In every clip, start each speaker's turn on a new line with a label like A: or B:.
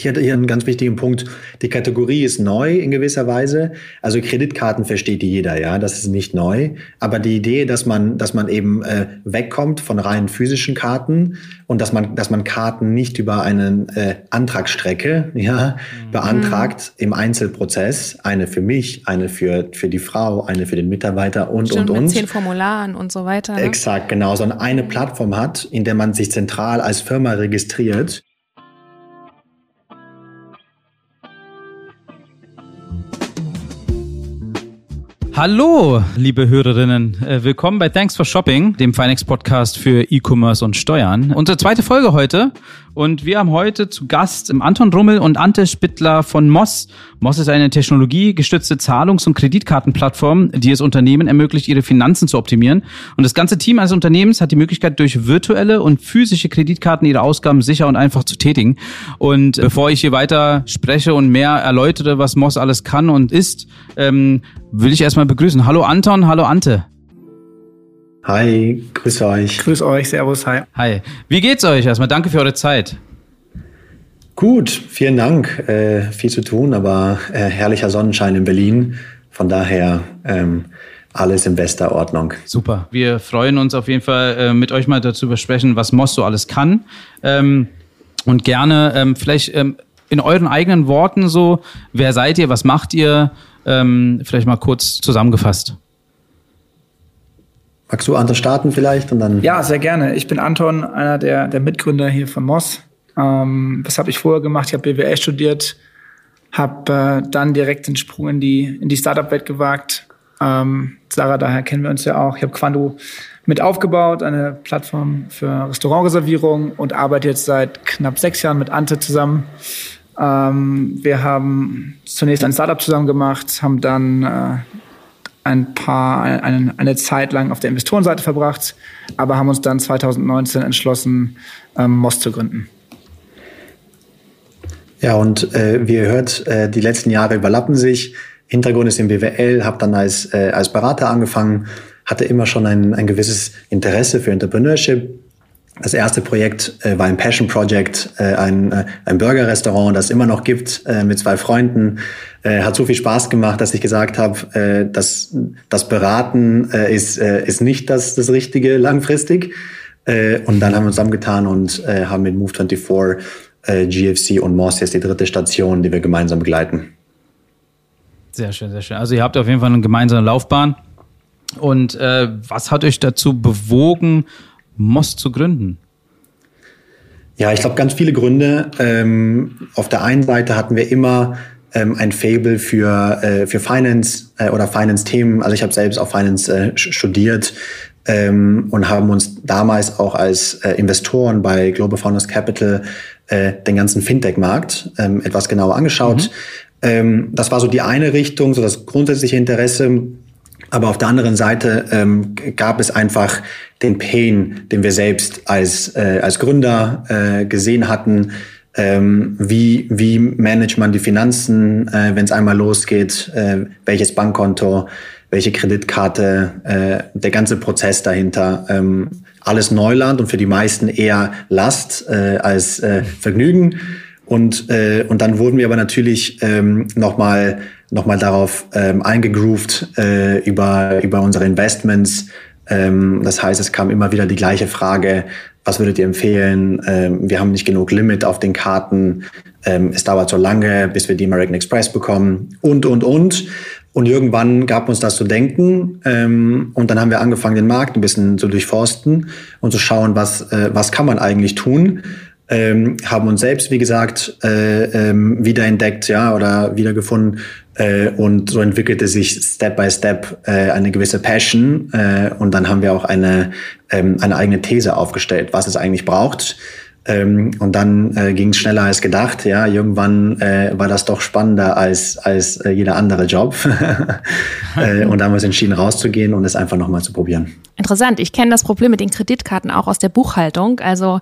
A: Ich hatte hier einen ganz wichtigen Punkt. Die Kategorie ist neu in gewisser Weise. Also Kreditkarten versteht jeder, ja, das ist nicht neu. Aber die Idee, dass man, dass man eben äh, wegkommt von rein physischen Karten und dass man, dass man Karten nicht über eine äh, Antragsstrecke ja, mhm. beantragt im Einzelprozess, eine für mich, eine für für die Frau, eine für den Mitarbeiter und
B: Stimmt,
A: und und.
B: Mit zehn Formularen und so weiter. Ne?
A: Exakt, genau, sondern eine Plattform hat, in der man sich zentral als Firma registriert
C: Hallo, liebe Hörerinnen. Äh, willkommen bei Thanks for Shopping, dem Finex Podcast für E-Commerce und Steuern. Unsere zweite Folge heute und wir haben heute zu Gast Anton Rummel und Ante Spittler von Moss. Moss ist eine technologiegestützte Zahlungs- und Kreditkartenplattform, die es Unternehmen ermöglicht, ihre Finanzen zu optimieren. Und das ganze Team eines Unternehmens hat die Möglichkeit, durch virtuelle und physische Kreditkarten ihre Ausgaben sicher und einfach zu tätigen. Und bevor ich hier weiter spreche und mehr erläutere, was Moss alles kann und ist, ähm, will ich erstmal begrüßen. Hallo Anton, hallo Ante.
A: Hi, grüß euch.
D: Grüß euch, Servus, hi.
C: Hi. Wie geht's euch? Erstmal danke für eure Zeit.
A: Gut, vielen Dank. Äh, viel zu tun, aber äh, herrlicher Sonnenschein in Berlin. Von daher ähm, alles in bester Ordnung.
C: Super. Wir freuen uns auf jeden Fall, äh, mit euch mal dazu besprechen, was Moss so alles kann. Ähm, und gerne ähm, vielleicht ähm, in euren eigenen Worten so, wer seid ihr, was macht ihr? Ähm, vielleicht mal kurz zusammengefasst.
A: Magst du Anton starten vielleicht und dann?
D: Ja, sehr gerne. Ich bin Anton, einer der, der Mitgründer hier von Moss. Ähm, was habe ich vorher gemacht? Ich habe BWL studiert, habe äh, dann direkt den Sprung in die, in die Startup-Welt gewagt. Ähm, Sarah, daher kennen wir uns ja auch. Ich habe Quando mit aufgebaut, eine Plattform für Restaurantreservierung und arbeite jetzt seit knapp sechs Jahren mit Ante zusammen. Ähm, wir haben zunächst ein Startup zusammen gemacht, haben dann äh, ein paar, eine, eine Zeit lang auf der Investorenseite verbracht, aber haben uns dann 2019 entschlossen, ähm, Moss zu gründen.
A: Ja, und äh, wie ihr hört, äh, die letzten Jahre überlappen sich. Hintergrund ist im BWL, habe dann als, äh, als Berater angefangen, hatte immer schon ein, ein gewisses Interesse für Entrepreneurship, das erste Projekt äh, war ein Passion Project, äh, ein, äh, ein Burger-Restaurant, das es immer noch gibt, äh, mit zwei Freunden. Äh, hat so viel Spaß gemacht, dass ich gesagt habe, äh, dass das Beraten ist, ist nicht das, das Richtige langfristig. Und dann haben wir uns zusammengetan und haben mit Move24 äh, GFC und Moss jetzt die dritte Station, die wir gemeinsam begleiten.
C: Sehr schön, sehr schön. Also ihr habt auf jeden Fall eine gemeinsame Laufbahn. Und was hat euch dazu bewogen, Moss zu gründen?
A: Ja, ich glaube, ganz viele Gründe. Ähm, auf der einen Seite hatten wir immer ähm, ein Fable für, äh, für Finance äh, oder Finance-Themen. Also ich habe selbst auch Finance äh, studiert ähm, und haben uns damals auch als äh, Investoren bei Global Founders Capital äh, den ganzen Fintech-Markt ähm, etwas genauer angeschaut. Mhm. Ähm, das war so die eine Richtung, so das grundsätzliche Interesse. Aber auf der anderen Seite ähm, gab es einfach den Pain, den wir selbst als, äh, als Gründer äh, gesehen hatten. Ähm, wie, wie managt man die Finanzen, äh, wenn es einmal losgeht? Äh, welches Bankkonto, welche Kreditkarte, äh, der ganze Prozess dahinter. Ähm, alles Neuland und für die meisten eher Last äh, als äh, Vergnügen. Und, äh, und dann wurden wir aber natürlich ähm, nochmal noch mal darauf ähm, eingegroovt äh, über, über unsere Investments. Ähm, das heißt, es kam immer wieder die gleiche Frage, was würdet ihr empfehlen? Ähm, wir haben nicht genug Limit auf den Karten. Ähm, es dauert so lange, bis wir die American Express bekommen und, und, und. Und irgendwann gab uns das zu denken. Ähm, und dann haben wir angefangen, den Markt ein bisschen zu durchforsten und zu schauen, was, äh, was kann man eigentlich tun ähm, haben uns selbst, wie gesagt, äh, ähm, wiederentdeckt, ja, oder wiedergefunden. Äh, und so entwickelte sich Step by Step äh, eine gewisse Passion. Äh, und dann haben wir auch eine, ähm, eine eigene These aufgestellt, was es eigentlich braucht. Ähm, und dann äh, ging es schneller als gedacht. Ja, irgendwann äh, war das doch spannender als als äh, jeder andere Job. äh, und da haben wir uns entschieden, rauszugehen und es einfach nochmal zu probieren.
B: Interessant. Ich kenne das Problem mit den Kreditkarten auch aus der Buchhaltung. Also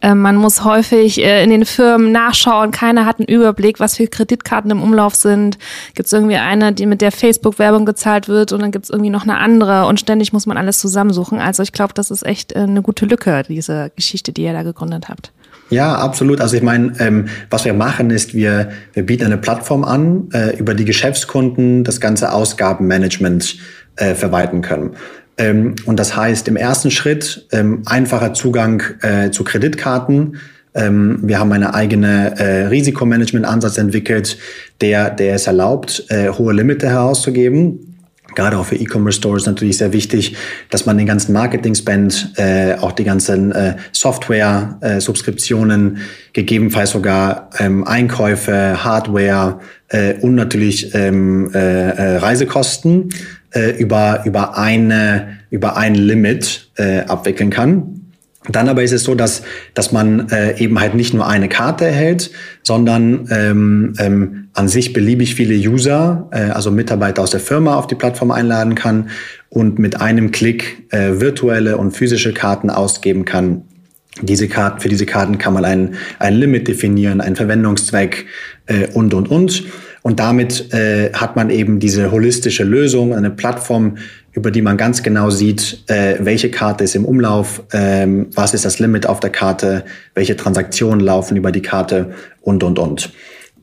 B: äh, man muss häufig äh, in den Firmen nachschauen. Keiner hat einen Überblick, was für Kreditkarten im Umlauf sind. Gibt es irgendwie eine, die mit der Facebook-Werbung gezahlt wird und dann gibt es irgendwie noch eine andere und ständig muss man alles zusammensuchen. Also ich glaube, das ist echt eine gute Lücke, diese Geschichte, die ihr da gegründet habt.
A: Ja, absolut. Also ich meine, ähm, was wir machen ist, wir, wir bieten eine Plattform an, äh, über die Geschäftskunden das ganze Ausgabenmanagement äh, verwalten können. Ähm, und das heißt im ersten Schritt ähm, einfacher Zugang äh, zu Kreditkarten. Ähm, wir haben eine eigene äh, Risikomanagement-Ansatz entwickelt, der, der es erlaubt, äh, hohe Limite herauszugeben gerade auch für E-Commerce-Stores natürlich sehr wichtig, dass man den ganzen Marketing-Spend, äh, auch die ganzen äh, Software-Subskriptionen, äh, gegebenenfalls sogar ähm, Einkäufe, Hardware äh, und natürlich ähm, äh, äh, Reisekosten äh, über, über, eine, über ein Limit äh, abwickeln kann. Dann aber ist es so, dass, dass man äh, eben halt nicht nur eine Karte erhält, sondern ähm, ähm, an sich beliebig viele User, äh, also Mitarbeiter aus der Firma auf die Plattform einladen kann und mit einem Klick äh, virtuelle und physische Karten ausgeben kann. Diese Karten, für diese Karten kann man ein, ein Limit definieren, einen Verwendungszweck äh, und, und, und. Und damit äh, hat man eben diese holistische Lösung, eine Plattform, über die man ganz genau sieht, äh, welche Karte ist im Umlauf, ähm, was ist das Limit auf der Karte, welche Transaktionen laufen über die Karte und, und, und.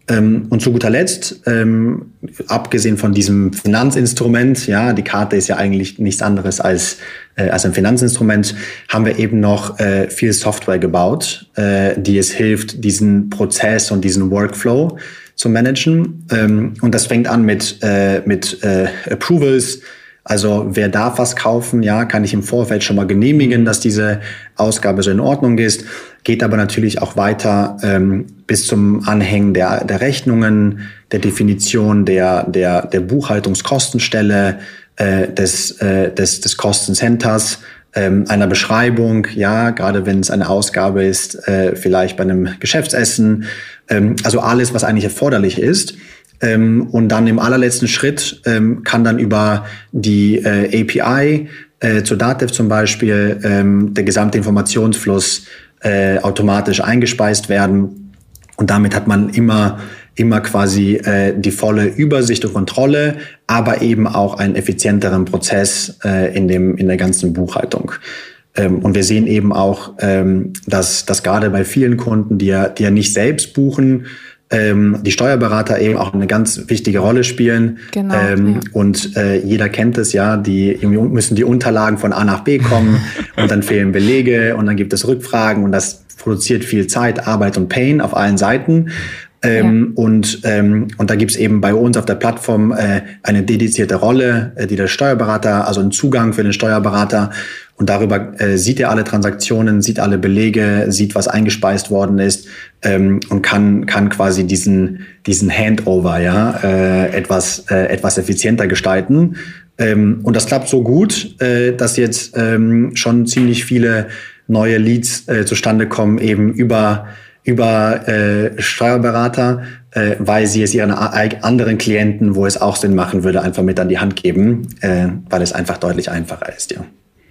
A: Ähm, und zu guter Letzt, ähm, abgesehen von diesem Finanzinstrument, ja, die Karte ist ja eigentlich nichts anderes als, äh, als ein Finanzinstrument, haben wir eben noch äh, viel Software gebaut, äh, die es hilft, diesen Prozess und diesen Workflow zu managen. Ähm, und das fängt an mit, äh, mit äh, Approvals, also wer darf was kaufen, ja, kann ich im Vorfeld schon mal genehmigen, dass diese Ausgabe so in Ordnung ist. Geht aber natürlich auch weiter ähm, bis zum Anhängen der, der Rechnungen, der Definition der, der, der Buchhaltungskostenstelle, äh, des, äh, des, des Kostencenters, ähm, einer Beschreibung, ja, gerade wenn es eine Ausgabe ist, äh, vielleicht bei einem Geschäftsessen, ähm, also alles, was eigentlich erforderlich ist. Ähm, und dann im allerletzten Schritt ähm, kann dann über die äh, API äh, zu Datev zum Beispiel ähm, der gesamte Informationsfluss äh, automatisch eingespeist werden. Und damit hat man immer immer quasi äh, die volle Übersicht und Kontrolle, aber eben auch einen effizienteren Prozess äh, in dem in der ganzen Buchhaltung. Ähm, und wir sehen eben auch, ähm, dass, dass gerade bei vielen Kunden, die ja, die ja nicht selbst buchen, ähm, die Steuerberater eben auch eine ganz wichtige Rolle spielen. Genau, ähm, ja. Und äh, jeder kennt es ja, die müssen die Unterlagen von A nach B kommen und dann fehlen Belege und dann gibt es Rückfragen und das produziert viel Zeit, Arbeit und Pain auf allen Seiten. Ähm, ja. und, ähm, und da gibt's eben bei uns auf der Plattform äh, eine dedizierte Rolle, äh, die der Steuerberater, also einen Zugang für den Steuerberater und darüber äh, sieht er alle Transaktionen, sieht alle Belege, sieht, was eingespeist worden ist ähm, und kann, kann quasi diesen, diesen Handover ja, äh, etwas, äh, etwas effizienter gestalten. Ähm, und das klappt so gut, äh, dass jetzt ähm, schon ziemlich viele neue Leads äh, zustande kommen, eben über über äh, Steuerberater, äh, weil sie es ihren anderen Klienten, wo es auch Sinn machen würde, einfach mit an die Hand geben, äh, weil es einfach deutlich einfacher ist, ja.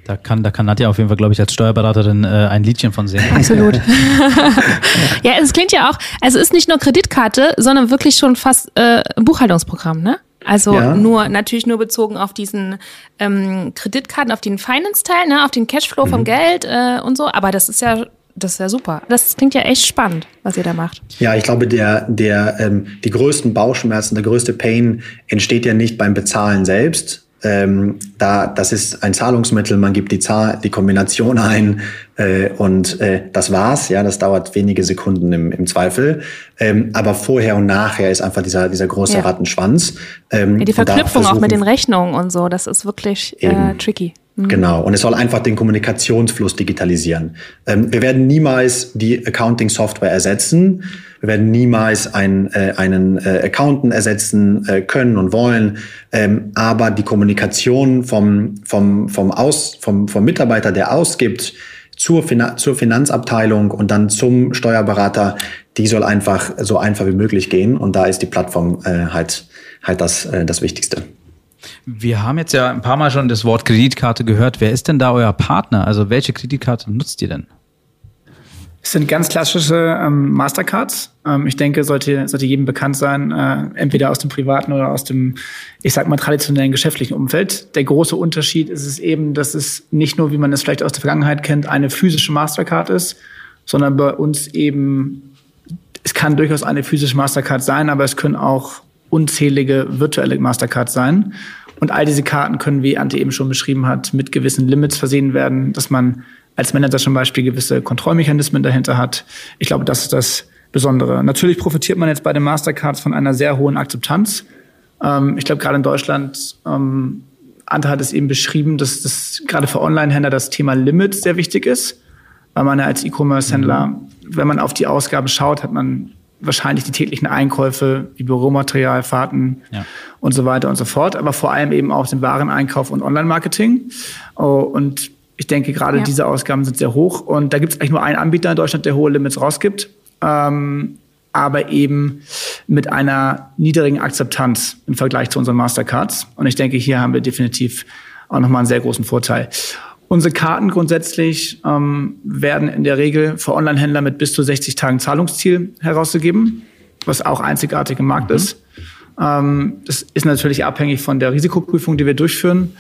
C: Da kann, da kann Nadja auf jeden Fall, glaube ich, als Steuerberaterin äh, ein Liedchen von singen.
B: Absolut. ja, es klingt ja auch, also es ist nicht nur Kreditkarte, sondern wirklich schon fast äh, ein Buchhaltungsprogramm, ne? Also ja. nur natürlich nur bezogen auf diesen ähm, Kreditkarten, auf den Finance-Teil, ne, auf den Cashflow mhm. vom Geld äh, und so. Aber das ist ja das ist ja super. Das klingt ja echt spannend, was ihr da macht.
A: Ja, ich glaube, der, der, ähm, die größten Bauchschmerzen, der größte Pain entsteht ja nicht beim Bezahlen selbst, ähm, da, das ist ein Zahlungsmittel, man gibt die Zahl, die Kombination ein äh, und äh, das war's. Ja, das dauert wenige Sekunden im, im Zweifel. Ähm, aber vorher und nachher ist einfach dieser dieser große ja. Rattenschwanz.
B: Ähm, ja, die Verknüpfung auch mit den Rechnungen und so, das ist wirklich äh, tricky.
A: Mhm. Genau. Und es soll einfach den Kommunikationsfluss digitalisieren. Ähm, wir werden niemals die Accounting-Software ersetzen. Wir werden niemals ein, äh, einen äh, Accountant ersetzen äh, können und wollen. Ähm, aber die Kommunikation vom, vom, vom, Aus, vom, vom Mitarbeiter, der ausgibt, zur, Finan zur Finanzabteilung und dann zum Steuerberater, die soll einfach so einfach wie möglich gehen. Und da ist die Plattform äh, halt, halt das, äh, das Wichtigste.
C: Wir haben jetzt ja ein paar Mal schon das Wort Kreditkarte gehört. Wer ist denn da euer Partner? Also welche Kreditkarte nutzt ihr denn?
D: Es sind ganz klassische ähm, Mastercards. Ähm, ich denke, sollte, sollte jedem bekannt sein, äh, entweder aus dem privaten oder aus dem, ich sag mal, traditionellen geschäftlichen Umfeld. Der große Unterschied ist es eben, dass es nicht nur, wie man es vielleicht aus der Vergangenheit kennt, eine physische Mastercard ist, sondern bei uns eben, es kann durchaus eine physische Mastercard sein, aber es können auch unzählige virtuelle Mastercards sein. Und all diese Karten können, wie Ante eben schon beschrieben hat, mit gewissen Limits versehen werden, dass man als Manager zum Beispiel gewisse Kontrollmechanismen dahinter hat. Ich glaube, das ist das Besondere. Natürlich profitiert man jetzt bei den Mastercards von einer sehr hohen Akzeptanz. Ähm, ich glaube, gerade in Deutschland, ähm, Ante hat es eben beschrieben, dass das gerade für Online-Händler das Thema Limit sehr wichtig ist, weil man ja als E-Commerce-Händler, mhm. wenn man auf die Ausgaben schaut, hat man wahrscheinlich die täglichen Einkäufe wie Büromaterial, Fahrten ja. und so weiter und so fort, aber vor allem eben auch den Wareneinkauf und Online-Marketing. Oh, und ich denke, gerade ja. diese Ausgaben sind sehr hoch. Und da gibt es eigentlich nur einen Anbieter in Deutschland, der hohe Limits rausgibt. Ähm, aber eben mit einer niedrigen Akzeptanz im Vergleich zu unseren Mastercards. Und ich denke, hier haben wir definitiv auch nochmal einen sehr großen Vorteil. Unsere Karten grundsätzlich ähm, werden in der Regel für Online-Händler mit bis zu 60 Tagen Zahlungsziel herausgegeben, was auch einzigartig im Markt mhm. ist. Ähm, das ist natürlich abhängig von der Risikoprüfung, die wir durchführen,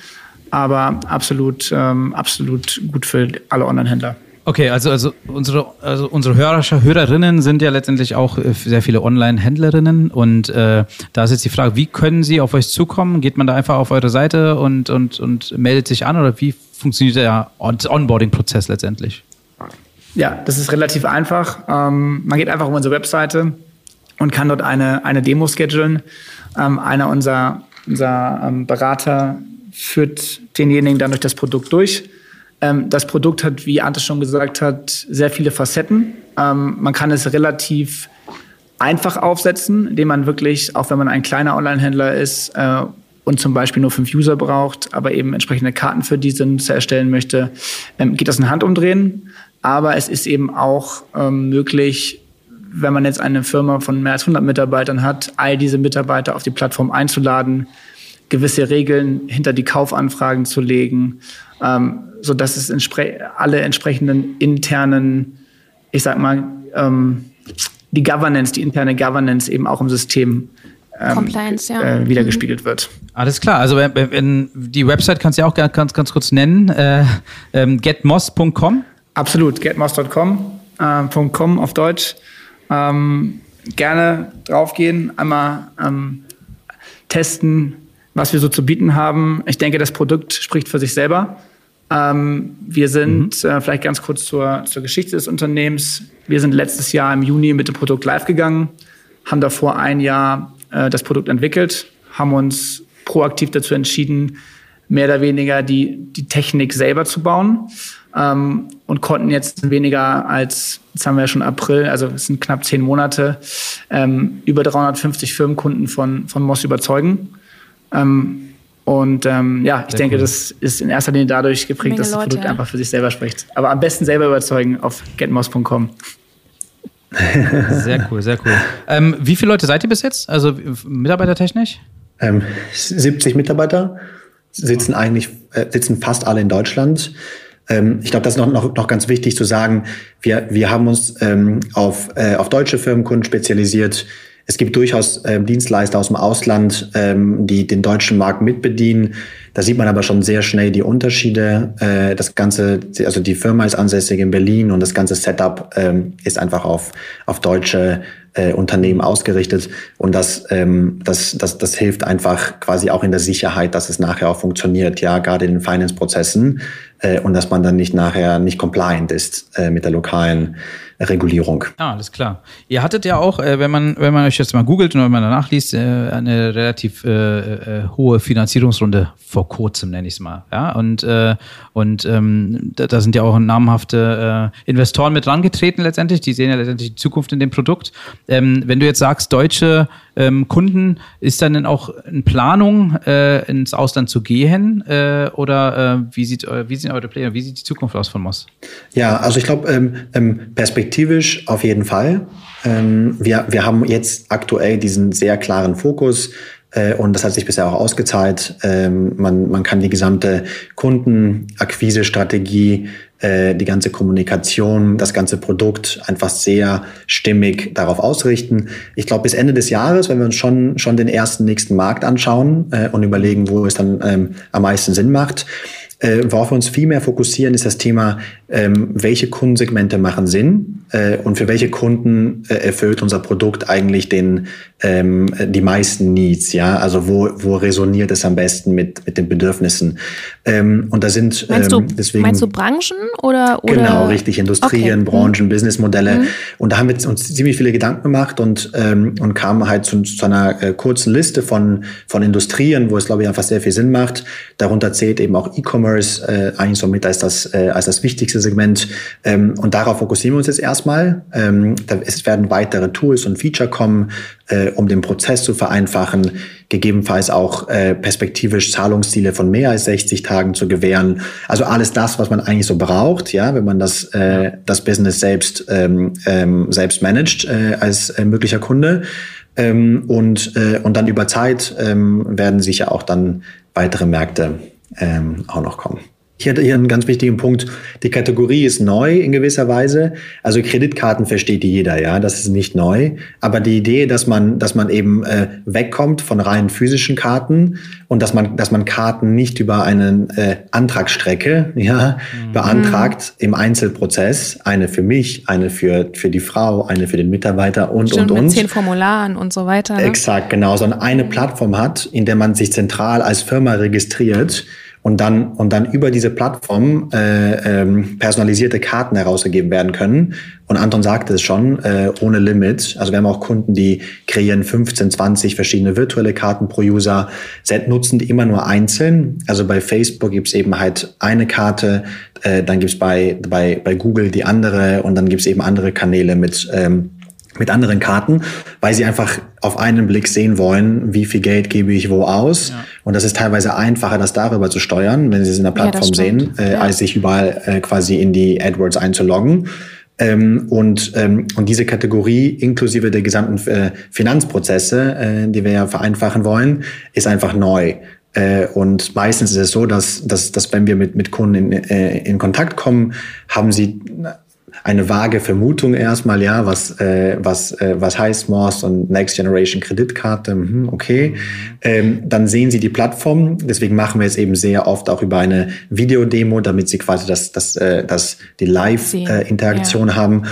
D: aber absolut, ähm, absolut gut für alle Online-Händler.
C: Okay, also, also unsere, also unsere Hörer, Hörerinnen sind ja letztendlich auch äh, sehr viele Online-Händlerinnen und äh, da ist jetzt die Frage, wie können sie auf euch zukommen? Geht man da einfach auf eure Seite und, und, und meldet sich an oder wie funktioniert der Onboarding-Prozess letztendlich?
D: Ja, das ist relativ einfach. Ähm, man geht einfach auf unsere Webseite und kann dort eine, eine Demo schedulen. Ähm, einer unserer, unserer ähm, Berater führt denjenigen dann durch das Produkt durch ähm, das Produkt hat, wie Ante schon gesagt hat, sehr viele Facetten. Ähm, man kann es relativ einfach aufsetzen, indem man wirklich, auch wenn man ein kleiner Online-Händler ist äh, und zum Beispiel nur fünf User braucht, aber eben entsprechende Karten für die sind, erstellen möchte, ähm, geht das in Handumdrehen. Aber es ist eben auch ähm, möglich, wenn man jetzt eine Firma von mehr als 100 Mitarbeitern hat, all diese Mitarbeiter auf die Plattform einzuladen, gewisse Regeln hinter die Kaufanfragen zu legen, ähm, so dass es entspre alle entsprechenden internen, ich sag mal, ähm, die Governance, die interne Governance eben auch im System ähm, Compliance, ja. äh, wiedergespiegelt wird.
C: Alles klar. Also wenn, wenn, die Website kannst du ja auch ganz, ganz kurz nennen. Äh, ähm, getmoss.com.
D: Absolut, getmoss.com äh, .com auf Deutsch. Ähm, gerne draufgehen, einmal ähm, testen, was wir so zu bieten haben. Ich denke, das Produkt spricht für sich selber. Ähm, wir sind, mhm. äh, vielleicht ganz kurz zur, zur Geschichte des Unternehmens. Wir sind letztes Jahr im Juni mit dem Produkt live gegangen, haben davor ein Jahr äh, das Produkt entwickelt, haben uns proaktiv dazu entschieden, mehr oder weniger die, die Technik selber zu bauen ähm, und konnten jetzt weniger als, jetzt haben wir ja schon April, also es sind knapp zehn Monate, ähm, über 350 Firmenkunden von, von Moss überzeugen. Ähm, und ähm, ja, ich Sehr denke, cool. das ist in erster Linie dadurch geprägt, dass das Leute, Produkt ja. einfach für sich selber spricht. Aber am besten selber überzeugen auf getmoss.com.
C: Sehr cool, sehr cool. Ähm, wie viele Leute seid ihr bis jetzt? Also mitarbeitertechnisch?
A: Ähm, 70 Mitarbeiter sitzen eigentlich, äh, sitzen fast alle in Deutschland. Ähm, ich glaube, das ist noch, noch, noch ganz wichtig zu sagen. Wir, wir haben uns ähm, auf, äh, auf deutsche Firmenkunden spezialisiert. Es gibt durchaus ähm, Dienstleister aus dem Ausland, ähm, die den deutschen Markt mitbedienen. Da sieht man aber schon sehr schnell die Unterschiede. Äh, das Ganze, also die Firma ist ansässig in Berlin und das ganze Setup ähm, ist einfach auf, auf deutsche äh, Unternehmen ausgerichtet. Und das, ähm, das, das, das hilft einfach quasi auch in der Sicherheit, dass es nachher auch funktioniert, ja, gerade in den Finance-Prozessen äh, und dass man dann nicht nachher nicht compliant ist äh, mit der lokalen Regulierung.
C: Ah, alles klar. Ihr hattet ja auch, äh, wenn man wenn man euch jetzt mal googelt und wenn man danach liest, äh, eine relativ äh, hohe Finanzierungsrunde vor kurzem, nenne ich es mal. Ja, und und ähm, da, da sind ja auch namhafte Investoren mit rangetreten letztendlich. Die sehen ja letztendlich die Zukunft in dem Produkt. Ähm, wenn du jetzt sagst, deutsche ähm, Kunden, ist dann denn auch in Planung, ins Ausland zu gehen? Oder wie, sieht, wie sind eure Pläne? Wie sieht die Zukunft aus von Moss?
A: Ja, also ich glaube, ähm, ähm, perspektivisch auf jeden Fall. Ähm, wir, wir haben jetzt aktuell diesen sehr klaren Fokus äh, und das hat sich bisher auch ausgezahlt. Ähm, man, man kann die gesamte Kundenakquise-Strategie äh, die ganze Kommunikation, das ganze Produkt einfach sehr stimmig darauf ausrichten. Ich glaube, bis Ende des Jahres, wenn wir uns schon, schon den ersten nächsten Markt anschauen äh, und überlegen, wo es dann ähm, am meisten Sinn macht, Äh, worauf wir uns viel mehr fokussieren, ist das Thema, ähm, welche Kundensegmente machen Sinn äh, und für welche Kunden äh, erfüllt unser Produkt eigentlich den, ähm, die meisten Needs, ja, also wo, wo resoniert es am besten mit, mit den Bedürfnissen. Ähm, und da sind
B: meinst du,
A: ähm, deswegen.
B: Meinst du Branchen oder? oder?
A: Genau, richtig, Industrien, okay. Branchen, mhm. Businessmodelle. Mhm. Und da haben wir uns ziemlich viele Gedanken gemacht und, ähm, und kamen halt zu, zu einer äh, kurzen Liste von, von Industrien, wo es, glaube ich, einfach sehr viel Sinn macht. Darunter zählt eben auch E-Commerce, äh, eigentlich somit als das, äh, als das wichtigste Segment. Ähm, und darauf fokussieren wir uns jetzt erstmal. Ähm, da, es werden weitere Tools und Feature kommen, äh, um den Prozess zu vereinfachen, gegebenenfalls auch äh, perspektivisch Zahlungsziele von mehr als 60 Tagen zu gewähren. Also alles das, was man eigentlich so braucht, ja, wenn man das, äh, das Business selbst, ähm, ähm, selbst managt äh, als äh, möglicher Kunde. Ähm, und, äh, und dann über Zeit ähm, werden sicher auch dann weitere Märkte ähm, auch noch kommen. Ich hatte hier einen ganz wichtigen Punkt. Die Kategorie ist neu in gewisser Weise. Also Kreditkarten versteht jeder, ja, das ist nicht neu. Aber die Idee, dass man, dass man eben äh, wegkommt von rein physischen Karten und dass man, dass man Karten nicht über eine äh, Antragsstrecke ja, mhm. beantragt im Einzelprozess, eine für mich, eine für für die Frau, eine für den Mitarbeiter und
B: Stimmt,
A: und und.
B: Mit zehn Formularen und so weiter. Ne?
A: Exakt, genau, sondern eine Plattform hat, in der man sich zentral als Firma registriert und dann und dann über diese Plattform äh, ähm, personalisierte Karten herausgegeben werden können. Und Anton sagte es schon, äh, ohne Limit. Also wir haben auch Kunden, die kreieren 15, 20 verschiedene virtuelle Karten pro User, nutzen die immer nur einzeln. Also bei Facebook gibt's eben halt eine Karte, äh, dann gibt's bei, bei, bei Google die andere und dann gibt's eben andere Kanäle mit ähm, mit anderen Karten, weil sie einfach auf einen Blick sehen wollen, wie viel Geld gebe ich wo aus. Ja. Und das ist teilweise einfacher, das darüber zu steuern, wenn sie es in der Plattform ja, sehen, äh, ja. als sich überall äh, quasi in die AdWords einzuloggen. Ähm, und, ähm, und diese Kategorie inklusive der gesamten äh, Finanzprozesse, äh, die wir ja vereinfachen wollen, ist einfach neu. Äh, und meistens ist es so, dass, dass, dass wenn wir mit, mit Kunden in, äh, in Kontakt kommen, haben sie eine vage Vermutung erstmal, ja, was, äh, was, äh, was heißt Morse und Next Generation Kreditkarte, hm, okay. Mhm. Ähm, dann sehen Sie die Plattform, deswegen machen wir es eben sehr oft auch über eine Videodemo, damit Sie quasi das, das, äh, das die Live-Interaktion äh, ja. haben.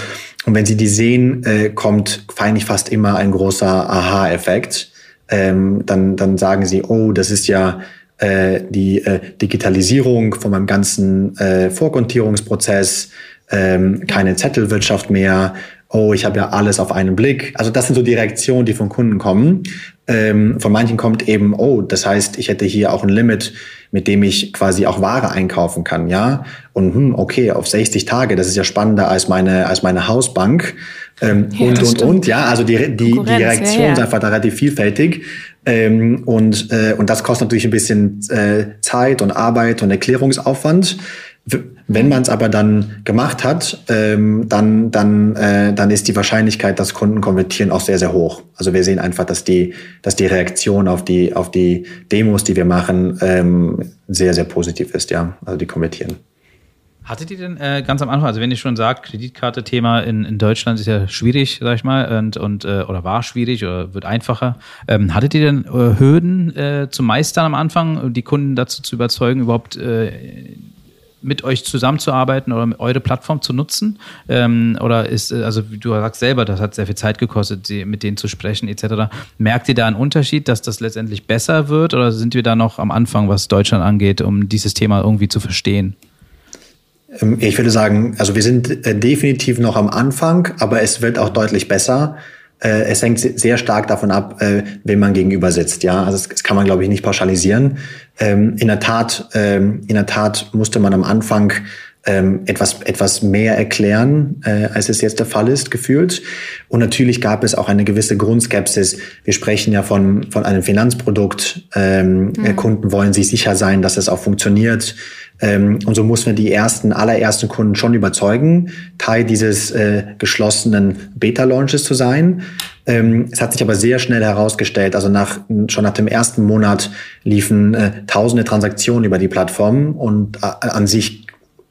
A: Und wenn Sie die sehen, äh, kommt eigentlich fast immer ein großer Aha-Effekt. Ähm, dann, dann sagen Sie, oh, das ist ja äh, die äh, Digitalisierung von meinem ganzen äh, Vorkontierungsprozess ähm, keine Zettelwirtschaft mehr, oh, ich habe ja alles auf einen Blick. Also das sind so die Reaktionen, die von Kunden kommen. Ähm, von manchen kommt eben, oh, das heißt, ich hätte hier auch ein Limit, mit dem ich quasi auch Ware einkaufen kann, ja. Und hm, okay, auf 60 Tage, das ist ja spannender als meine als meine Hausbank ähm, ja, und und stimmt. und ja. Also die die, die Reaktion ja, ja. ist einfach da relativ vielfältig. Ähm, und, äh, und das kostet natürlich ein bisschen äh, Zeit und Arbeit und Erklärungsaufwand. Wenn man es aber dann gemacht hat, ähm, dann, dann, äh, dann ist die Wahrscheinlichkeit, dass Kunden konvertieren, auch sehr, sehr hoch. Also wir sehen einfach, dass die, dass die Reaktion auf die, auf die Demos, die wir machen, ähm, sehr, sehr positiv ist, ja. Also die konvertieren.
C: Hattet ihr denn äh, ganz am Anfang, also wenn ihr schon sagt, Kreditkarte-Thema in, in Deutschland ist ja schwierig, sag ich mal, und, und äh, oder war schwierig oder wird einfacher. Ähm, hattet ihr denn äh, Hürden äh, zu meistern am Anfang, die Kunden dazu zu überzeugen, überhaupt äh, mit euch zusammenzuarbeiten oder eure Plattform zu nutzen? Ähm, oder ist, also du sagst selber, das hat sehr viel Zeit gekostet, mit denen zu sprechen etc. Merkt ihr da einen Unterschied, dass das letztendlich besser wird oder sind wir da noch am Anfang, was Deutschland angeht, um dieses Thema irgendwie zu verstehen?
A: Ähm, ich würde sagen, also wir sind äh, definitiv noch am Anfang, aber es wird auch deutlich besser. Äh, es hängt sehr stark davon ab, äh, wem man gegenüber sitzt. Ja, also das, kann man glaube ich nicht pauschalisieren. Ähm, in der Tat, ähm, in der Tat musste man am Anfang ähm, etwas, etwas mehr erklären, äh, als es jetzt der Fall ist, gefühlt. Und natürlich gab es auch eine gewisse Grundskepsis. Wir sprechen ja von, von einem Finanzprodukt. Ähm, mhm. Kunden wollen sich sicher sein, dass es auch funktioniert. Ähm, und so mussten wir die ersten, allerersten Kunden schon überzeugen, Teil dieses äh, geschlossenen Beta-Launches zu sein. Ähm, es hat sich aber sehr schnell herausgestellt, also nach, schon nach dem ersten Monat liefen äh, tausende Transaktionen über die Plattform und äh, an sich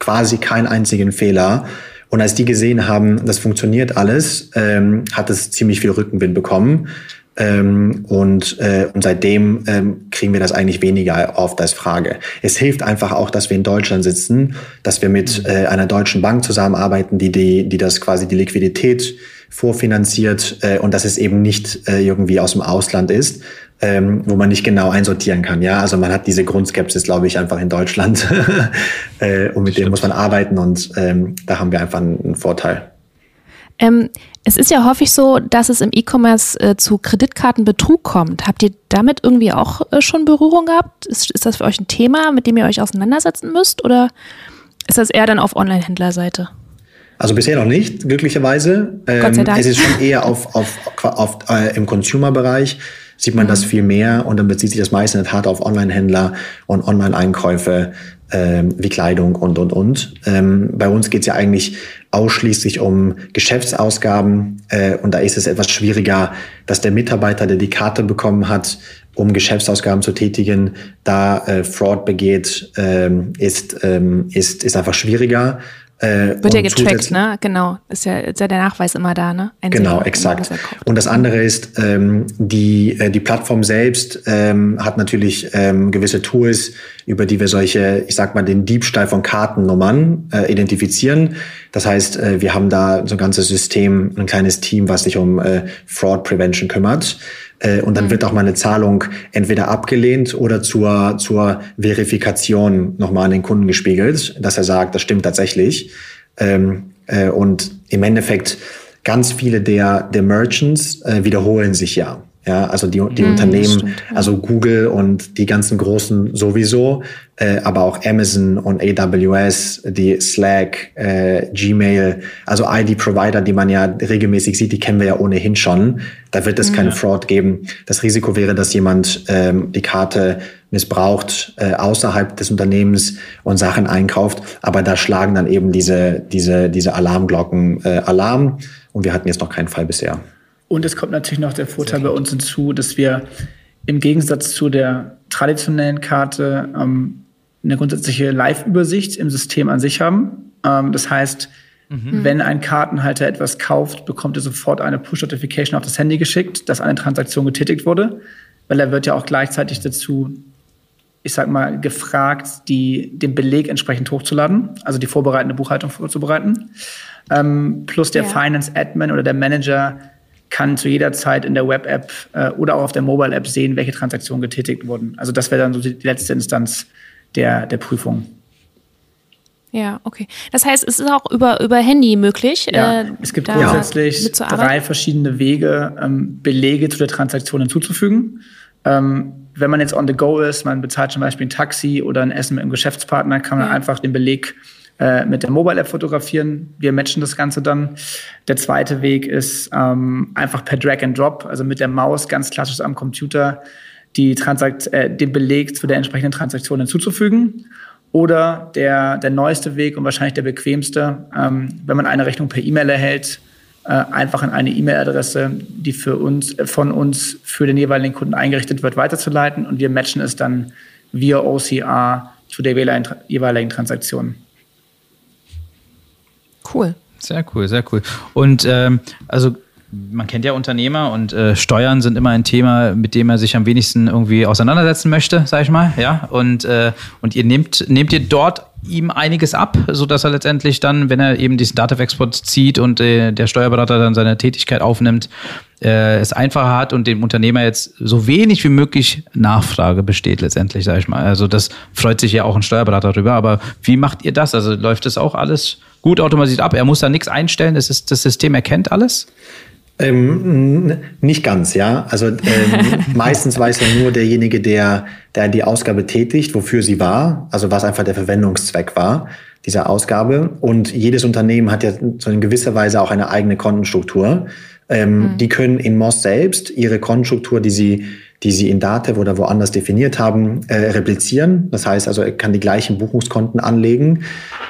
A: quasi keinen einzigen Fehler. Und als die gesehen haben, das funktioniert alles, ähm, hat es ziemlich viel Rückenwind bekommen. Ähm, und, äh, und seitdem ähm, kriegen wir das eigentlich weniger oft als Frage. Es hilft einfach auch, dass wir in Deutschland sitzen, dass wir mit äh, einer deutschen Bank zusammenarbeiten, die, die, die das quasi die Liquidität vorfinanziert äh, und dass es eben nicht äh, irgendwie aus dem Ausland ist, ähm, wo man nicht genau einsortieren kann. Ja, also man hat diese Grundskepsis, glaube ich, einfach in Deutschland äh, und mit dem muss man arbeiten und ähm, da haben wir einfach einen, einen Vorteil.
B: Ähm, es ist ja häufig so, dass es im E-Commerce äh, zu Kreditkartenbetrug kommt. Habt ihr damit irgendwie auch äh, schon Berührung gehabt? Ist, ist das für euch ein Thema, mit dem ihr euch auseinandersetzen müsst? Oder ist das eher dann auf Online-Händlerseite?
A: Also bisher noch nicht, glücklicherweise.
B: Gott sei
A: Ähm,
B: Dank.
A: es ist schon eher auf, auf, auf, äh, im Consumer-Bereich sieht man das viel mehr und dann bezieht sich das meiste in der Tat auf Online-Händler und Online-Einkäufe ähm, wie Kleidung und, und, und. Ähm, bei uns geht es ja eigentlich ausschließlich um Geschäftsausgaben äh, und da ist es etwas schwieriger, dass der Mitarbeiter, der die Karte bekommen hat, um Geschäftsausgaben zu tätigen, da äh, Fraud begeht, ähm, ist, ähm, ist, ist einfach schwieriger. Äh,
B: Wird ja getrackt, ne? Genau. Ist ja, ist ja der Nachweis immer da, ne? Einsehen,
A: Genau,
B: immer,
A: exakt. Und das andere ist, ähm, die, äh, die Plattform selbst ähm, hat natürlich ähm, gewisse Tools, über die wir solche, ich sag mal, den Diebstahl von Kartennummern äh, identifizieren. Das heißt, äh, wir haben da so ein ganzes System, ein kleines Team, was sich um äh, Fraud Prevention kümmert. Äh, und dann wird auch mal eine Zahlung entweder abgelehnt oder zur, zur Verifikation nochmal an den Kunden gespiegelt, dass er sagt, das stimmt tatsächlich. Ähm, äh, und im Endeffekt ganz viele der, der Merchants äh, wiederholen sich ja. Ja, also die, die Unternehmen,
B: stimmt, ja.
A: also Google und die ganzen großen sowieso, äh, aber auch Amazon und AWS, die Slack, äh, Gmail, also all die Provider, die man ja regelmäßig sieht, die kennen wir ja ohnehin schon. Da wird es keine Fraud geben. Das Risiko wäre, dass jemand ähm, die Karte missbraucht äh, außerhalb des Unternehmens und Sachen einkauft. Aber da schlagen dann eben diese, diese, diese Alarmglocken äh, Alarm. Und wir hatten jetzt noch keinen Fall bisher.
D: Und es kommt natürlich noch der Vorteil bei uns hinzu, dass wir im Gegensatz zu der traditionellen Karte ähm, eine grundsätzliche Live-Übersicht im System an sich haben. Ähm, das heißt, wenn ein Kartenhalter etwas kauft, bekommt er sofort eine Push-Notification auf das Handy geschickt, dass eine Transaktion getätigt wurde, weil er wird ja auch gleichzeitig dazu, ich sag mal, gefragt, die, den Beleg entsprechend hochzuladen, also die vorbereitende Buchhaltung vorzubereiten. Ähm, plus der
B: Ja.
D: Finance-Admin oder der Manager kann zu jeder Zeit in der Web-App äh, oder auch auf der Mobile-App sehen, welche Transaktionen getätigt wurden. Also das wäre dann so die letzte Instanz der, der Prüfung.
B: Ja, okay. Das heißt, es ist auch über, über Handy möglich.
D: Ja,
B: äh,
D: es gibt grundsätzlich drei verschiedene Wege, ähm, Belege zu der Transaktion hinzuzufügen. Ähm, wenn man jetzt on the go ist, man bezahlt zum Beispiel ein Taxi oder ein Essen mit einem Geschäftspartner, kann man
B: Ja.
D: einfach den Beleg äh, mit der Mobile App fotografieren. Wir matchen das Ganze dann. Der zweite Weg ist ähm, einfach per Drag and Drop, also mit der Maus ganz klassisch am Computer die Transakt äh, den Beleg zu der entsprechenden Transaktion hinzuzufügen. Oder der, der neueste Weg und wahrscheinlich der bequemste, ähm, wenn man eine Rechnung per E-Mail erhält, äh, einfach an eine E-Mail-Adresse, die für uns, äh, von uns für den jeweiligen Kunden eingerichtet wird, weiterzuleiten und wir matchen es dann via OCR zu der jeweiligen Transaktion.
B: Cool.
C: Sehr cool, sehr cool. Und ähm, also man kennt ja Unternehmer und äh, Steuern sind immer ein Thema, mit dem er sich am wenigsten irgendwie auseinandersetzen möchte, sag ich mal. Ja. Und, äh, und ihr nehmt, nehmt ihr dort ihm einiges ab, sodass er letztendlich dann, wenn er eben diesen Datenexport zieht und äh, der Steuerberater dann seine Tätigkeit aufnimmt, äh, es einfacher hat und dem Unternehmer jetzt so wenig wie möglich Nachfrage besteht letztendlich, sag ich mal. Also das freut sich ja auch ein Steuerberater darüber. Aber wie macht ihr das? Also läuft das auch alles gut automatisiert ab? Er muss da nichts einstellen, das, ist, das System erkennt alles?
A: Ähm, nicht ganz, ja. Also ähm, meistens weiß ja nur derjenige, der, der die Ausgabe tätigt, wofür sie war, also was einfach der Verwendungszweck war dieser Ausgabe. Und jedes Unternehmen hat ja so in gewisser Weise auch eine eigene Kontenstruktur. Ähm, Die können in Moss selbst ihre Kontenstruktur, die sie die sie in Datev oder woanders definiert haben, äh, replizieren. Das heißt also, er kann die gleichen Buchungskonten anlegen.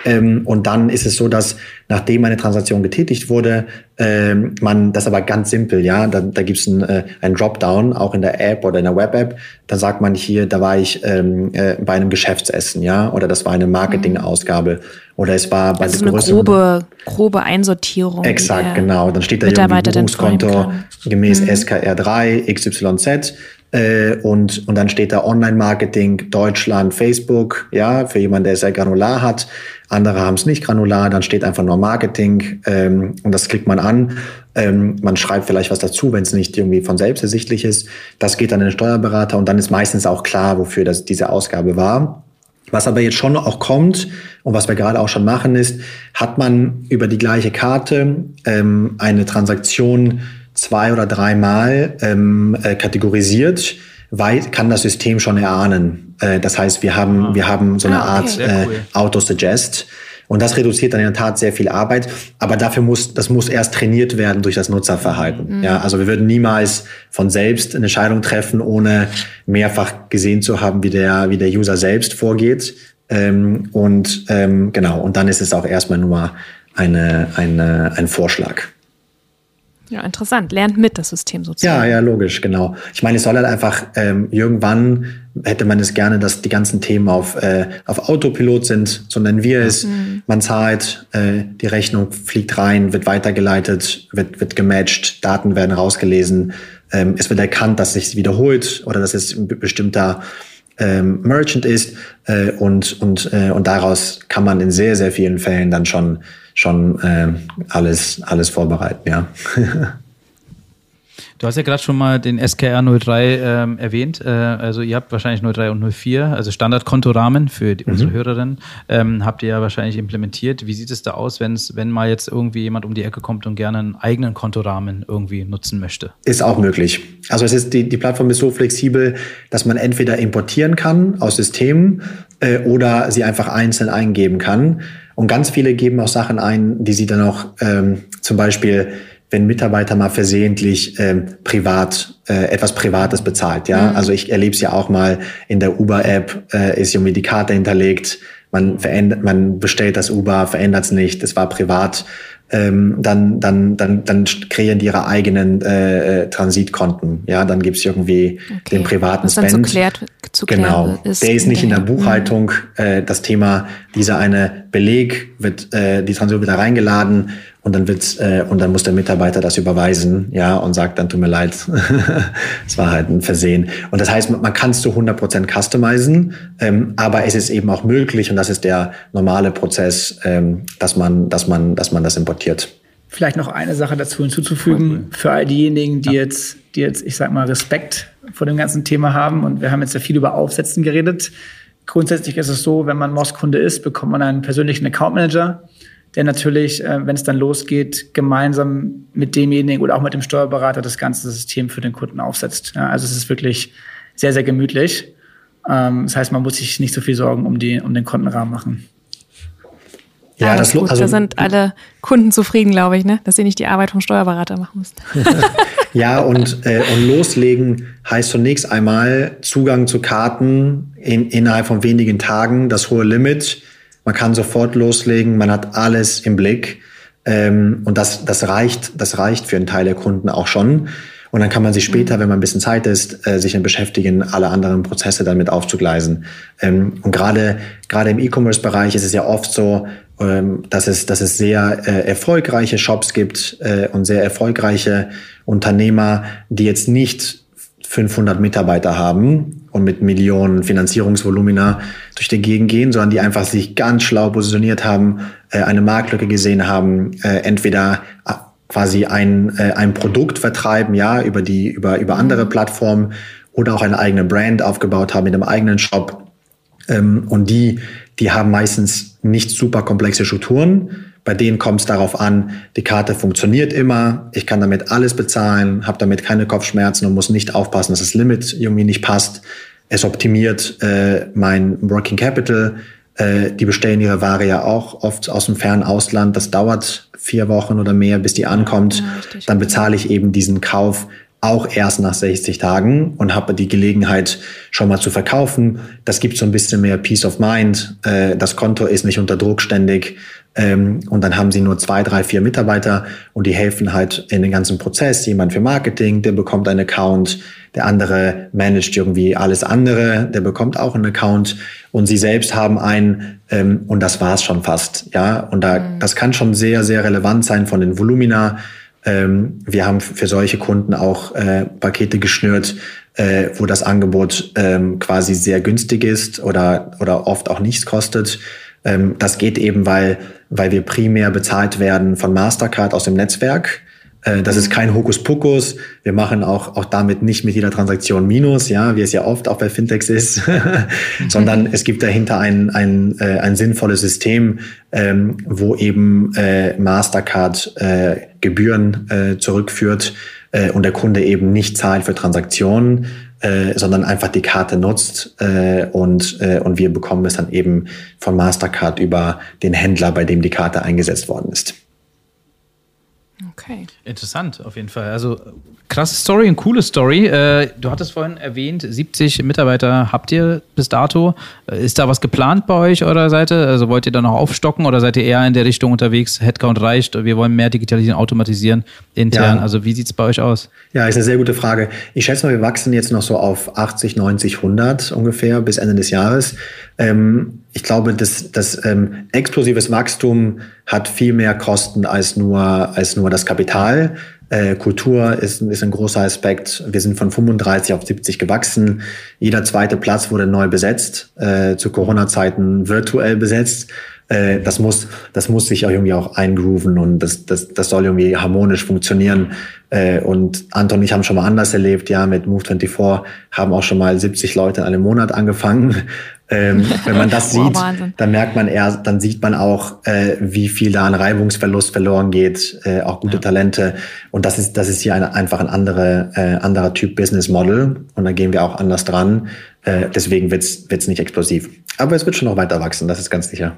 A: Ähm, und dann ist es so, dass nachdem eine Transaktion getätigt wurde, äh, man das aber ganz simpel, ja, da, da gibt es ein, äh, ein Dropdown, auch in der App oder in der Web-App, dann sagt man hier, da war ich ähm, äh, bei einem Geschäftsessen, ja, oder das war eine Marketingausgabe oder es war bei
B: also eine grobe, grobe Einsortierung.
A: Exakt, genau. Dann steht da irgendwie Buchungskonto gemäß mhm. SKR3 XYZ äh, und, und dann steht da Online-Marketing, Deutschland, Facebook, ja, für jemanden, der es sehr granular hat. Andere haben es nicht granular, dann steht einfach nur Marketing ähm, und das klickt man an. Ähm, man schreibt vielleicht was dazu, wenn es nicht irgendwie von selbst ersichtlich ist. Das geht dann in den Steuerberater und dann ist meistens auch klar, wofür das, diese Ausgabe war. Was aber jetzt schon auch kommt und was wir gerade auch schon machen, ist, hat man über die gleiche Karte ähm, eine Transaktion zwei oder dreimal ähm, äh, kategorisiert, weil kann das System schon erahnen. Äh, das heißt, wir haben, ah. wir haben so eine ah, okay. Art äh, cool. Autosuggest. Und das reduziert dann in der Tat sehr viel Arbeit. Aber dafür muss, das muss erst trainiert werden durch das Nutzerverhalten. Mhm. Ja, also wir würden niemals von selbst eine Entscheidung treffen, ohne mehrfach gesehen zu haben, wie der, wie der User selbst vorgeht. Ähm, und ähm, genau, und dann ist es auch erstmal nur eine, eine, ein Vorschlag.
B: Ja, interessant. Lernt mit das System sozusagen.
A: Ja, ja, logisch, genau. Ich meine, es soll halt einfach ähm, irgendwann hätte man es gerne, dass die ganzen Themen auf, äh, auf Autopilot sind, so nennen wir es. Mhm. Man zahlt, äh, die Rechnung fliegt rein, wird weitergeleitet, wird, wird gematcht, Daten werden rausgelesen. Ähm, es wird erkannt, dass es sich wiederholt oder dass es ein bestimmter ähm, Merchant ist äh, und, und, äh, und daraus kann man in sehr, sehr vielen Fällen dann schon schon äh, alles, alles vorbereiten, ja.
C: Du hast ja gerade schon mal den SKR 03 ähm, erwähnt. Äh, also ihr habt wahrscheinlich 03 und 04, also Standardkontorahmen für die, mhm. unsere Hörerinnen, ähm, habt ihr ja wahrscheinlich implementiert. Wie sieht es da aus, wenn's, wenn mal jetzt irgendwie jemand um die Ecke kommt und gerne einen eigenen Kontorahmen irgendwie nutzen möchte?
A: Ist auch möglich. Also es ist die, die Plattform ist so flexibel, dass man entweder importieren kann aus Systemen äh, oder sie einfach einzeln eingeben kann. Und ganz viele geben auch Sachen ein, die sie dann auch ähm, zum Beispiel, wenn Mitarbeiter mal versehentlich ähm, privat äh, etwas Privates bezahlt. Ja, mhm. also ich erlebe es ja auch mal in der Uber-App äh, ist irgendwie die Karte hinterlegt. Man verändert, man bestellt das Uber, verändert es nicht. Es war privat ähm, dann, dann, dann, dann kreieren die ihre eigenen äh, äh Transitkonten. Ja, dann gibt's irgendwie okay. den privaten Was Spend. Dann
B: zu klärt, zu
A: genau. Ist der ist nicht in der, in der Buchhaltung. Mhm. Äh, das Thema, dieser eine Beleg wird, äh, die Transaktion wird da reingeladen und dann wird's äh, und dann muss der Mitarbeiter das überweisen, ja, und sagt dann tut mir leid, es war halt ein Versehen. Und das heißt, man kann es zu 100% customizen, ähm, aber es ist eben auch möglich und das ist der normale Prozess, ähm, dass man, dass man, dass man das importiert.
D: Vielleicht noch eine Sache dazu hinzuzufügen für all diejenigen, die ja. jetzt, die jetzt, ich sag mal, Respekt vor dem ganzen Thema haben und wir haben jetzt ja viel über Aufsetzen geredet. Grundsätzlich ist es so, wenn man Moss-Kunde ist, bekommt man einen persönlichen Account Manager der natürlich, äh, wenn es dann losgeht, gemeinsam mit demjenigen oder auch mit dem Steuerberater das ganze System für den Kunden aufsetzt. Ja, also es ist wirklich sehr, sehr gemütlich. Ähm, das heißt, man muss sich nicht so viel Sorgen um, die, um den Kontenrahmen machen.
B: Ja, das gut. Also, da sind alle Kunden zufrieden, glaube ich, ne? dass sie nicht die Arbeit vom Steuerberater machen müssen.
A: ja, und, äh, und loslegen heißt zunächst einmal Zugang zu Karten in, innerhalb von wenigen Tagen, das hohe Limit man kann sofort loslegen, man hat alles im Blick. Ähm, und das, das reicht, das reicht für einen Teil der Kunden auch schon. Und dann kann man sich später, wenn man ein bisschen Zeit ist, äh, sich dann beschäftigen, alle anderen Prozesse damit aufzugleisen. Ähm, und gerade, gerade im E-Commerce-Bereich ist es ja oft so, ähm, dass es, dass es sehr äh, erfolgreiche Shops gibt äh, und sehr erfolgreiche Unternehmer, die jetzt nicht 500 Mitarbeiter haben und mit Millionen Finanzierungsvolumina durch die Gegend gehen, sondern die einfach sich ganz schlau positioniert haben, äh, eine Marktlücke gesehen haben, äh, entweder äh, quasi ein, ein Produkt vertreiben, ja, über die, über, über andere Plattformen oder auch eine eigene Brand aufgebaut haben mit einem eigenen Shop. Ähm, und die, die haben meistens nicht super komplexe Strukturen, bei denen kommt es darauf an, die Karte funktioniert immer, ich kann damit alles bezahlen, habe damit keine Kopfschmerzen und muss nicht aufpassen, dass das Limit irgendwie nicht passt. Es optimiert äh, mein Working Capital. Äh, die bestellen ihre Ware ja auch oft aus dem fernen Ausland. Das dauert vier Wochen oder mehr, bis die ankommt. Ja, Dann bezahle ich eben diesen Kauf auch erst nach 60 Tagen und habe die Gelegenheit schon mal zu verkaufen. Das gibt so ein bisschen mehr Peace of Mind. Äh, das Konto ist nicht unter Druck ständig Ähm, und dann haben sie nur zwei, drei, vier Mitarbeiter und die helfen halt in den ganzen Prozess. Jemand für Marketing, der bekommt einen Account, der andere managt irgendwie alles andere, der bekommt auch einen Account und sie selbst haben einen ähm, und das war's schon fast. Ja, und da, mhm. das kann schon sehr, sehr relevant sein von den Volumina. Ähm, wir haben für solche Kunden auch äh, Pakete geschnürt, äh, wo das Angebot ähm, quasi sehr günstig ist oder, oder oft auch nichts kostet. Ähm, das geht eben, weil, weil wir primär bezahlt werden von Mastercard aus dem Netzwerk. Äh, das ist kein Hokuspokus. Wir machen auch, auch damit nicht mit jeder Transaktion Minus, ja, wie es ja oft auch bei Fintechs ist, sondern es gibt dahinter ein, ein, äh, ein sinnvolles System, ähm, wo eben äh, Mastercard äh, Gebühren zurückführt und der Kunde eben nicht zahlt für Transaktionen, äh, sondern einfach die Karte nutzt äh, und, äh, und wir bekommen es dann eben von Mastercard über den Händler, bei dem die Karte eingesetzt worden ist.
C: Okay. Interessant, auf jeden Fall. Also krasse Story, eine coole Story. Äh, du hattest vorhin erwähnt, 70 Mitarbeiter habt ihr bis dato. Äh, ist da was geplant bei euch eurer Seite? Also wollt ihr da noch aufstocken oder seid ihr eher in der Richtung unterwegs? Headcount reicht, wir wollen mehr digitalisieren, automatisieren intern. Ja. Also wie sieht es bei euch aus?
A: Ja, ist eine sehr gute Frage. Ich schätze mal, wir wachsen jetzt noch so auf 80, 90, 100 ungefähr bis Ende des Jahres. Ähm, ich glaube, das, das ähm, explosives Wachstum hat viel mehr Kosten als nur, als nur das Kapital. Äh, Kultur ist, ist ein großer Aspekt. Wir sind von 35 auf 70 gewachsen. Jeder zweite Platz wurde neu besetzt, äh, zu Corona-Zeiten virtuell besetzt. Äh, das muss, das muss sich auch irgendwie auch eingrooven und das, das, das soll irgendwie harmonisch funktionieren. Äh, und Anton und ich haben schon mal anders erlebt, ja, mit Move24 haben auch schon mal 70 Leute in einem Monat angefangen. Ähm, wenn man das sieht, dann merkt man eher, dann sieht man auch, äh, wie viel da an Reibungsverlust verloren geht, äh, auch gute ja. Talente. Und das ist, das ist hier eine, einfach ein andere, äh, anderer Typ Business Model. Und da gehen wir auch anders dran. Äh, deswegen wird's wird's nicht explosiv. Aber es wird schon noch weiter wachsen, das ist ganz sicher.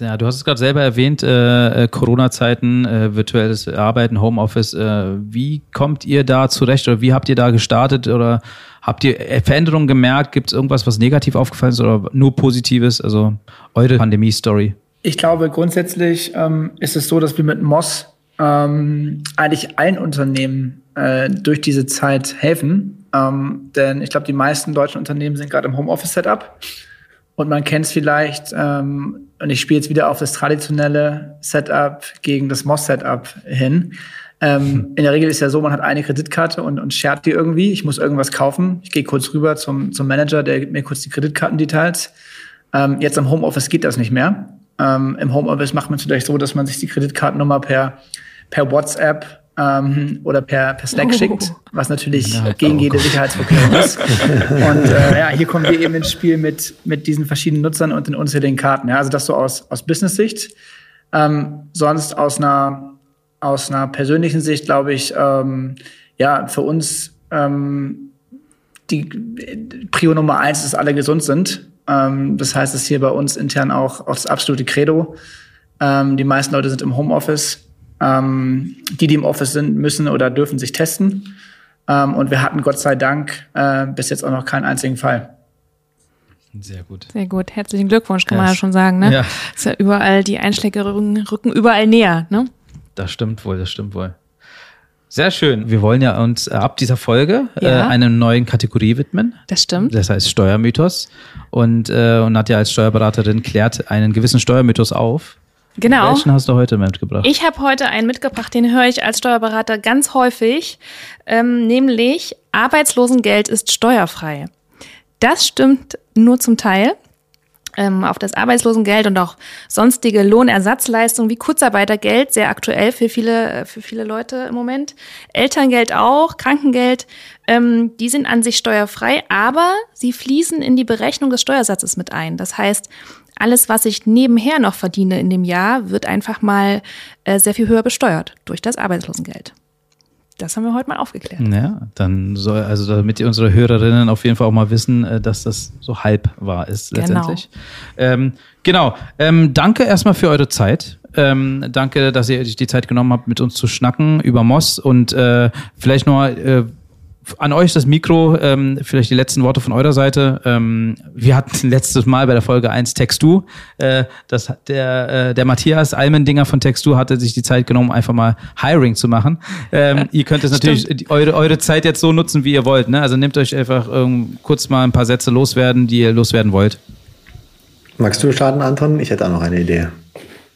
C: Ja, du hast es gerade selber erwähnt, äh, äh, Corona-Zeiten, äh, virtuelles Arbeiten, Homeoffice. Äh, wie kommt ihr da zurecht oder wie habt ihr da gestartet oder habt ihr Veränderungen gemerkt? Gibt es irgendwas, was negativ aufgefallen ist oder nur Positives? Also eure Pandemie-Story.
D: Ich glaube, grundsätzlich ähm, ist es so, dass wir mit Moss ähm, eigentlich allen Unternehmen äh, durch diese Zeit helfen. Ähm, denn ich glaube, die meisten deutschen Unternehmen sind gerade im Homeoffice-Setup. Und man kennt es vielleicht, ähm, und ich spiele jetzt wieder auf das traditionelle Setup gegen das Moss-Setup hin. Ähm, hm. in der Regel ist ja so, man hat eine Kreditkarte und, und shared die irgendwie. Ich muss irgendwas kaufen. Ich gehe kurz rüber zum, zum Manager, der gibt mir kurz die Kreditkartendetails. Ähm, jetzt im Homeoffice geht das nicht mehr. Ähm, Im Homeoffice macht man es vielleicht so, dass man sich die Kreditkartennummer per, per WhatsApp ähm, oder per, per Slack oh. schickt, was natürlich ja, gegen jede Sicherheitsvorkehrung ist. Und äh, ja, hier kommen wir eben ins Spiel mit, mit diesen verschiedenen Nutzern und den unzähligen Karten. Ja, also das so aus, aus Business-Sicht. Ähm, sonst aus einer, aus einer persönlichen Sicht, glaube ich, ähm, ja, für uns ähm, die Prio Nummer eins ist, dass alle gesund sind. Ähm, das heißt, es ist hier bei uns intern auch, auch das absolute Credo. Ähm, die meisten Leute sind im Homeoffice. Ähm, die, die im Office sind, müssen oder dürfen sich testen. Ähm, und wir hatten Gott sei Dank äh, bis jetzt auch noch keinen einzigen Fall.
B: Sehr gut. Sehr gut. Herzlichen Glückwunsch, kann yes. man ja schon sagen. Ne? Ja. Ist ja überall, die Einschläge rücken, rücken überall näher. Ne?
C: Das stimmt wohl, das stimmt wohl. Sehr schön. Wir wollen ja uns äh, ab dieser Folge äh, ja. äh, einer neuen Kategorie widmen.
B: Das stimmt.
C: Das heißt Steuermythos. Und, äh, und Nadja als Steuerberaterin klärt einen gewissen Steuermythos auf.
B: Genau.
C: Welchen hast du heute mitgebracht?
B: Ich habe heute einen mitgebracht, den höre ich als Steuerberater ganz häufig, ähm, nämlich Arbeitslosengeld ist steuerfrei. Das stimmt nur zum Teil. Ähm, auf das Arbeitslosengeld und auch sonstige Lohnersatzleistungen wie Kurzarbeitergeld, sehr aktuell für viele, für viele Leute im Moment. Elterngeld auch, Krankengeld, ähm, die sind an sich steuerfrei, aber sie fließen in die Berechnung des Steuersatzes mit ein. Das heißt, alles, was ich nebenher noch verdiene in dem Jahr, wird einfach mal äh, sehr viel höher besteuert durch das Arbeitslosengeld. Das haben wir heute mal aufgeklärt.
C: Ja, dann soll, also damit unsere Hörerinnen auf jeden Fall auch mal wissen, äh, dass das so halb wahr ist genau. letztendlich. Genau. Ähm, genau. Ähm, danke erstmal für eure Zeit. Ähm, danke, dass ihr euch die Zeit genommen habt, mit uns zu schnacken über Moss und äh, vielleicht noch äh, an euch das Mikro, ähm, vielleicht die letzten Worte von eurer Seite. Ähm, wir hatten letztes Mal bei der Folge 1 Textu. Äh, das, der, äh, der Matthias Almendinger von Textu hatte sich die Zeit genommen, einfach mal Hiring zu machen. Ähm, ihr könnt es natürlich die, eure, eure Zeit jetzt so nutzen, wie ihr wollt. Ne? Also nehmt euch einfach ähm, kurz mal ein paar Sätze loswerden, die ihr loswerden wollt.
A: Magst du starten, Anton? Ich hätte auch noch eine Idee.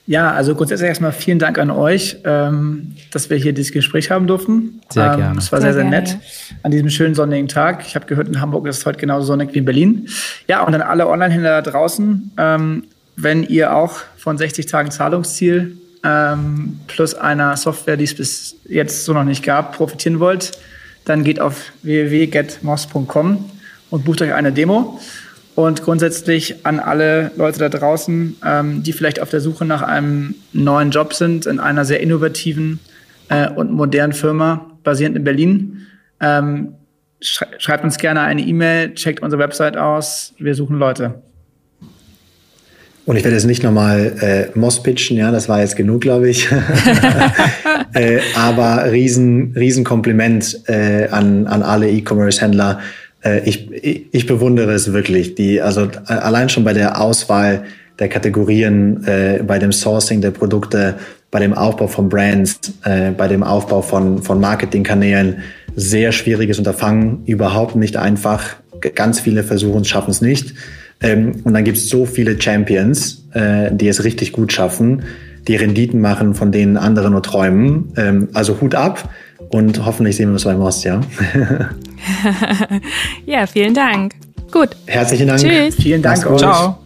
D: Ja, also grundsätzlich erstmal vielen Dank an euch, ähm, dass wir hier dieses Gespräch haben durften.
C: Sehr
D: ähm,
C: gerne.
D: Es war
B: Sehr
D: sehr, sehr,
B: gerne,
D: nett an diesem schönen sonnigen Tag. Ich habe gehört, in Hamburg ist es heute genauso sonnig wie in Berlin. Ja, und an alle Online-Händler da draußen, ähm, wenn ihr auch von 60 Tagen Zahlungsziel ähm, plus einer Software, die es bis jetzt so noch nicht gab, profitieren wollt, dann geht auf www.getmos.com und bucht euch eine Demo. Und grundsätzlich an alle Leute da draußen, ähm, die vielleicht auf der Suche nach einem neuen Job sind, in einer sehr innovativen äh, und modernen Firma, basierend in Berlin. Ähm, schrei schreibt uns gerne eine E-Mail, checkt unsere Website aus. Wir suchen Leute.
A: Und ich werde jetzt nicht nochmal äh, Moss pitchen, ja, das war jetzt genug, glaube ich. äh, aber riesen, riesen Kompliment äh, an, an alle E-Commerce-Händler. Äh, ich, ich, bewundere es wirklich. Die, also allein schon bei der Auswahl der Kategorien, äh, bei dem Sourcing der Produkte, bei dem Aufbau von Brands, äh, bei dem Aufbau von, von Marketingkanälen, sehr schwieriges Unterfangen, überhaupt nicht einfach. Ganz viele versuchen es, schaffen es nicht. Ähm, und dann gibt es so viele Champions, äh, die es richtig gut schaffen, die Renditen machen, von denen andere nur träumen. Ähm, also Hut ab und hoffentlich sehen wir uns beim Most, ja.
B: ja, vielen Dank. Gut.
A: Herzlichen Dank.
B: Tschüss.
D: Vielen Dank.
C: Ciao.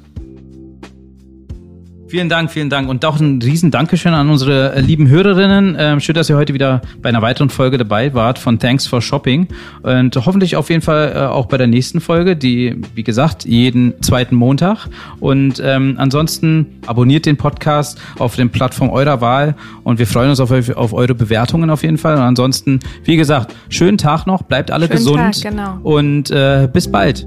C: Vielen Dank, vielen Dank. Und auch ein riesen Dankeschön an unsere äh, lieben Hörerinnen. Ähm, schön, dass ihr heute wieder bei einer weiteren Folge dabei wart von Thanks for Shopping. Und hoffentlich auf jeden Fall äh, auch bei der nächsten Folge, die, wie gesagt, jeden zweiten Montag. Und ähm, ansonsten abonniert den Podcast auf den Plattform eurer Wahl. Und wir freuen uns auf, auf eure Bewertungen auf jeden Fall. Und ansonsten, wie gesagt, schönen Tag noch, bleibt alle
B: Schönen
C: gesund.
B: Tag, genau.
C: Und äh, bis bald.